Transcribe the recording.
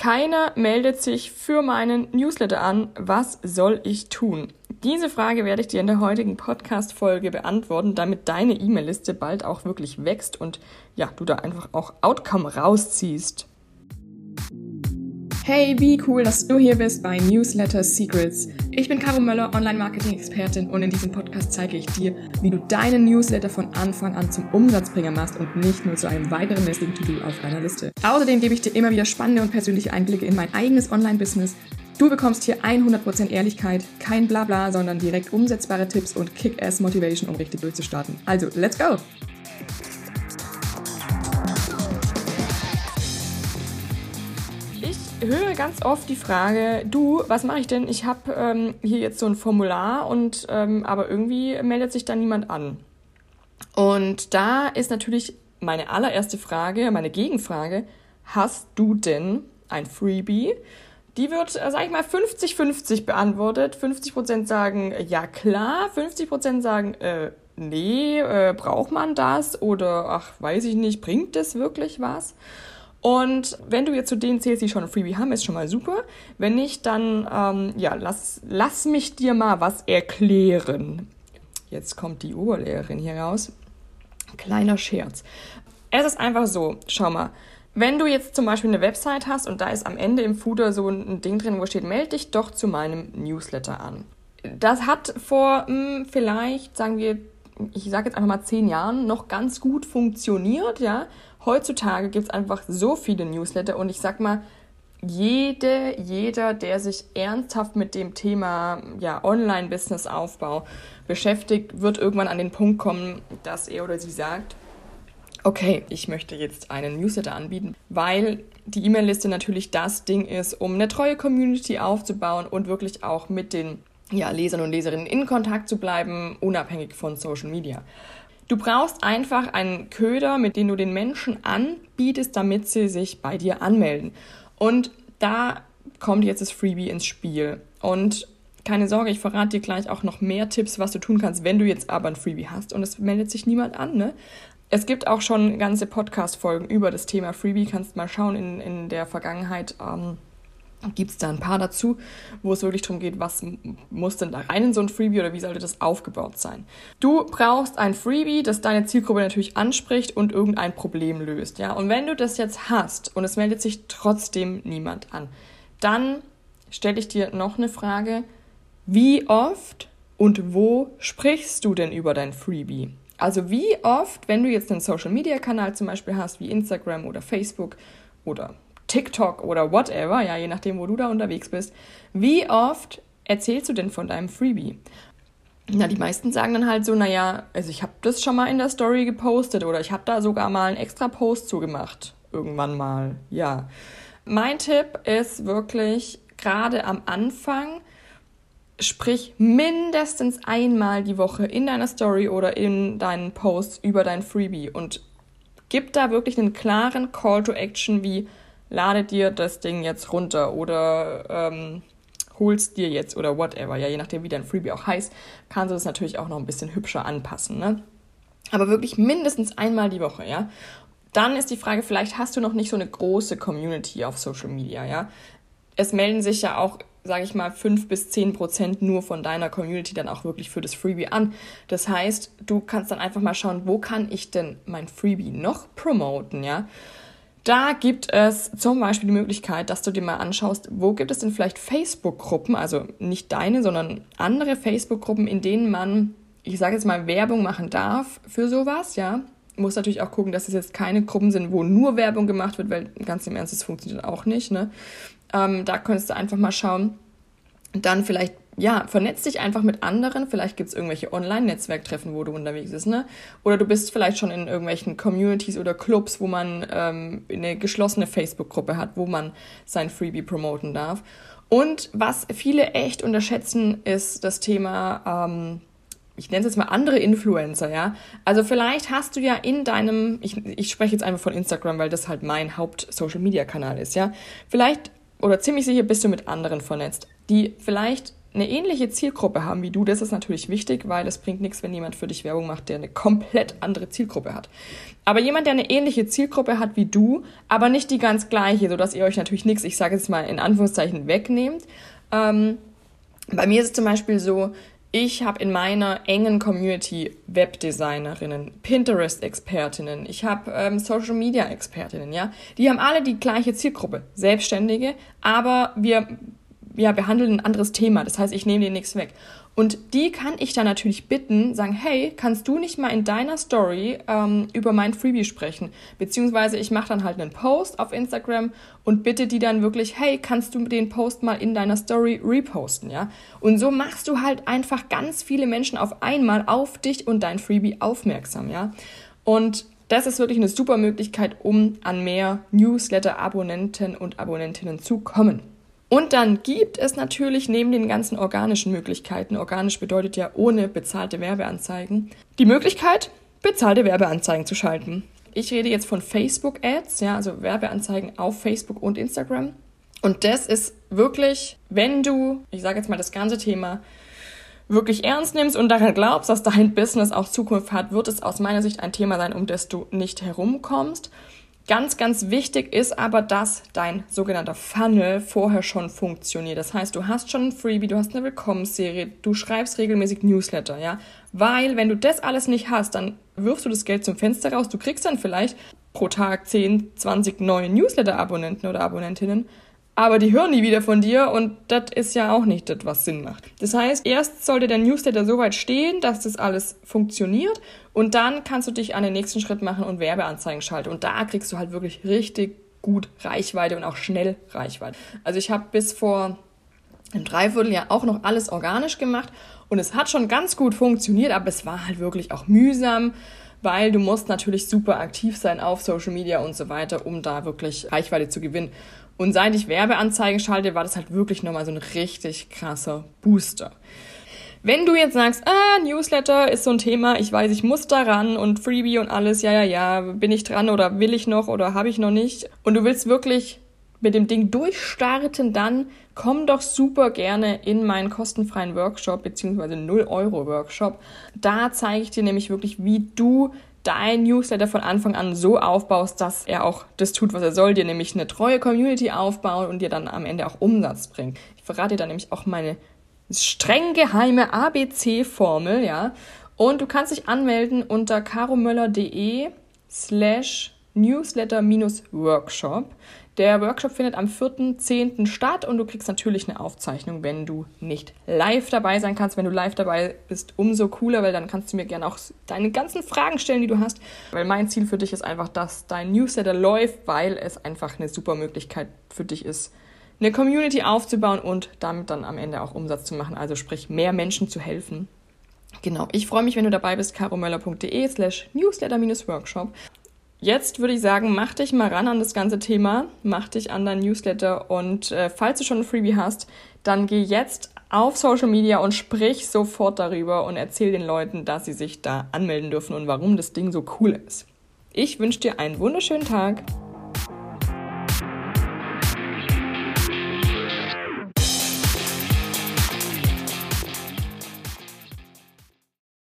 Keiner meldet sich für meinen Newsletter an. Was soll ich tun? Diese Frage werde ich dir in der heutigen Podcast-Folge beantworten, damit deine E-Mail-Liste bald auch wirklich wächst und ja, du da einfach auch Outcome rausziehst. Hey, wie cool, dass du hier bist bei Newsletter Secrets. Ich bin Caro Möller, Online-Marketing-Expertin und in diesem Podcast zeige ich dir, wie du deinen Newsletter von Anfang an zum Umsatzbringer machst und nicht nur zu einem weiteren lästigen To-Do auf deiner Liste. Außerdem gebe ich dir immer wieder spannende und persönliche Einblicke in mein eigenes Online-Business. Du bekommst hier 100% Ehrlichkeit, kein Blabla, sondern direkt umsetzbare Tipps und Kick-Ass-Motivation, um richtig durchzustarten. Also, let's go! Höre ganz oft die Frage, du, was mache ich denn? Ich habe ähm, hier jetzt so ein Formular und ähm, aber irgendwie meldet sich da niemand an. Und da ist natürlich meine allererste Frage, meine Gegenfrage, hast du denn ein Freebie? Die wird, äh, sag ich mal, 50-50 beantwortet. 50% sagen, ja klar, 50% sagen, äh, nee, äh, braucht man das? Oder ach, weiß ich nicht, bringt das wirklich was? Und wenn du jetzt zu denen zählst, die schon ein Freebie haben, ist schon mal super. Wenn nicht, dann ähm, ja, lass, lass mich dir mal was erklären. Jetzt kommt die Oberlehrerin hier raus. Kleiner Scherz. Es ist einfach so, schau mal. Wenn du jetzt zum Beispiel eine Website hast und da ist am Ende im Footer so ein Ding drin, wo steht, melde dich doch zu meinem Newsletter an. Das hat vor mh, hm, vielleicht, sagen wir, ich sage jetzt einfach mal zehn Jahren noch ganz gut funktioniert, ja. Heutzutage gibt es einfach so viele Newsletter und ich sag mal, jede, jeder, der sich ernsthaft mit dem Thema ja, Online-Business-Aufbau beschäftigt, wird irgendwann an den Punkt kommen, dass er oder sie sagt, okay, ich möchte jetzt einen Newsletter anbieten, weil die E-Mail-Liste natürlich das Ding ist, um eine treue Community aufzubauen und wirklich auch mit den ja, Lesern und Leserinnen in Kontakt zu bleiben, unabhängig von Social Media. Du brauchst einfach einen Köder, mit dem du den Menschen anbietest, damit sie sich bei dir anmelden. Und da kommt jetzt das Freebie ins Spiel. Und keine Sorge, ich verrate dir gleich auch noch mehr Tipps, was du tun kannst, wenn du jetzt aber ein Freebie hast und es meldet sich niemand an. Ne? Es gibt auch schon ganze Podcast-Folgen über das Thema Freebie. Kannst mal schauen in, in der Vergangenheit. Ähm, gibt es da ein paar dazu, wo es wirklich darum geht, was muss denn da rein in so ein Freebie oder wie sollte das aufgebaut sein. Du brauchst ein Freebie, das deine Zielgruppe natürlich anspricht und irgendein Problem löst. Ja? Und wenn du das jetzt hast und es meldet sich trotzdem niemand an, dann stelle ich dir noch eine Frage, wie oft und wo sprichst du denn über dein Freebie? Also wie oft, wenn du jetzt einen Social-Media-Kanal zum Beispiel hast, wie Instagram oder Facebook oder TikTok oder whatever, ja, je nachdem, wo du da unterwegs bist, wie oft erzählst du denn von deinem Freebie? Na, die meisten sagen dann halt so, naja, also ich habe das schon mal in der Story gepostet oder ich habe da sogar mal einen extra Post zugemacht. Irgendwann mal, ja. Mein Tipp ist wirklich, gerade am Anfang, sprich mindestens einmal die Woche in deiner Story oder in deinen Posts über dein Freebie und gib da wirklich einen klaren Call to Action wie lade dir das Ding jetzt runter oder ähm, holst dir jetzt oder whatever. Ja, je nachdem, wie dein Freebie auch heißt, kannst du das natürlich auch noch ein bisschen hübscher anpassen. Ne? Aber wirklich mindestens einmal die Woche, ja. Dann ist die Frage, vielleicht hast du noch nicht so eine große Community auf Social Media, ja. Es melden sich ja auch, sage ich mal, fünf bis zehn Prozent nur von deiner Community dann auch wirklich für das Freebie an. Das heißt, du kannst dann einfach mal schauen, wo kann ich denn mein Freebie noch promoten, ja. Da gibt es zum Beispiel die Möglichkeit, dass du dir mal anschaust, wo gibt es denn vielleicht Facebook-Gruppen, also nicht deine, sondern andere Facebook-Gruppen, in denen man, ich sage jetzt mal, Werbung machen darf für sowas, ja. Muss natürlich auch gucken, dass es jetzt keine Gruppen sind, wo nur Werbung gemacht wird, weil ganz im Ernst, das funktioniert auch nicht, ne. Ähm, da könntest du einfach mal schauen, dann vielleicht ja, vernetz dich einfach mit anderen. Vielleicht gibt es irgendwelche Online-Netzwerktreffen, wo du unterwegs bist, ne? Oder du bist vielleicht schon in irgendwelchen Communities oder Clubs, wo man ähm, eine geschlossene Facebook-Gruppe hat, wo man sein Freebie promoten darf. Und was viele echt unterschätzen, ist das Thema, ähm, ich nenne es jetzt mal andere Influencer, ja. Also vielleicht hast du ja in deinem, ich, ich spreche jetzt einfach von Instagram, weil das halt mein Haupt-Social-Media-Kanal ist, ja. Vielleicht oder ziemlich sicher bist du mit anderen vernetzt, die vielleicht eine ähnliche Zielgruppe haben wie du, das ist natürlich wichtig, weil es bringt nichts, wenn jemand für dich Werbung macht, der eine komplett andere Zielgruppe hat. Aber jemand, der eine ähnliche Zielgruppe hat wie du, aber nicht die ganz gleiche, sodass ihr euch natürlich nichts, ich sage jetzt mal in Anführungszeichen, wegnehmt. Ähm, bei mir ist es zum Beispiel so, ich habe in meiner engen Community Webdesignerinnen, Pinterest-Expertinnen, ich habe ähm, Social-Media-Expertinnen, ja. Die haben alle die gleiche Zielgruppe, Selbstständige, aber wir ja, behandeln ein anderes Thema. Das heißt, ich nehme dir nichts weg. Und die kann ich dann natürlich bitten, sagen, hey, kannst du nicht mal in deiner Story ähm, über mein Freebie sprechen? Beziehungsweise ich mache dann halt einen Post auf Instagram und bitte die dann wirklich, hey, kannst du den Post mal in deiner Story reposten, ja? Und so machst du halt einfach ganz viele Menschen auf einmal auf dich und dein Freebie aufmerksam, ja? Und das ist wirklich eine super Möglichkeit, um an mehr Newsletter-Abonnenten und Abonnentinnen zu kommen. Und dann gibt es natürlich neben den ganzen organischen Möglichkeiten, organisch bedeutet ja ohne bezahlte Werbeanzeigen, die Möglichkeit, bezahlte Werbeanzeigen zu schalten. Ich rede jetzt von Facebook Ads, ja, also Werbeanzeigen auf Facebook und Instagram. Und das ist wirklich, wenn du, ich sage jetzt mal das ganze Thema wirklich ernst nimmst und daran glaubst, dass dein Business auch Zukunft hat, wird es aus meiner Sicht ein Thema sein, um das du nicht herumkommst. Ganz, ganz wichtig ist aber, dass dein sogenannter Funnel vorher schon funktioniert. Das heißt, du hast schon ein Freebie, du hast eine Willkommensserie, du schreibst regelmäßig Newsletter, ja. Weil, wenn du das alles nicht hast, dann wirfst du das Geld zum Fenster raus. Du kriegst dann vielleicht pro Tag 10, 20 neue Newsletter-Abonnenten oder Abonnentinnen aber die hören nie wieder von dir und das ist ja auch nicht das, was Sinn macht. Das heißt, erst sollte der Newsletter so weit stehen, dass das alles funktioniert und dann kannst du dich an den nächsten Schritt machen und Werbeanzeigen schalten und da kriegst du halt wirklich richtig gut Reichweite und auch schnell Reichweite. Also ich habe bis vor einem Dreivierteljahr auch noch alles organisch gemacht und es hat schon ganz gut funktioniert, aber es war halt wirklich auch mühsam weil du musst natürlich super aktiv sein auf Social Media und so weiter, um da wirklich Reichweite zu gewinnen. Und seit ich Werbeanzeigen schalte, war das halt wirklich nochmal so ein richtig krasser Booster. Wenn du jetzt sagst, ah, Newsletter ist so ein Thema, ich weiß, ich muss daran und Freebie und alles, ja, ja, ja, bin ich dran oder will ich noch oder habe ich noch nicht und du willst wirklich mit dem Ding durchstarten, dann komm doch super gerne in meinen kostenfreien Workshop beziehungsweise 0 Euro Workshop. Da zeige ich dir nämlich wirklich, wie du dein Newsletter von Anfang an so aufbaust, dass er auch das tut, was er soll, dir nämlich eine treue Community aufbauen und dir dann am Ende auch Umsatz bringt. Ich verrate dir dann nämlich auch meine streng geheime ABC-Formel, ja. Und du kannst dich anmelden unter caromöller.de slash newsletter-workshop. Der Workshop findet am 4.10. statt und du kriegst natürlich eine Aufzeichnung, wenn du nicht live dabei sein kannst. Wenn du live dabei bist, umso cooler, weil dann kannst du mir gerne auch deine ganzen Fragen stellen, die du hast. Weil mein Ziel für dich ist einfach, dass dein Newsletter läuft, weil es einfach eine super Möglichkeit für dich ist, eine Community aufzubauen und damit dann am Ende auch Umsatz zu machen. Also sprich, mehr Menschen zu helfen. Genau, ich freue mich, wenn du dabei bist, caromöller.de slash newsletter-workshop. Jetzt würde ich sagen, mach dich mal ran an das ganze Thema, mach dich an dein Newsletter und äh, falls du schon ein Freebie hast, dann geh jetzt auf Social Media und sprich sofort darüber und erzähl den Leuten, dass sie sich da anmelden dürfen und warum das Ding so cool ist. Ich wünsche dir einen wunderschönen Tag.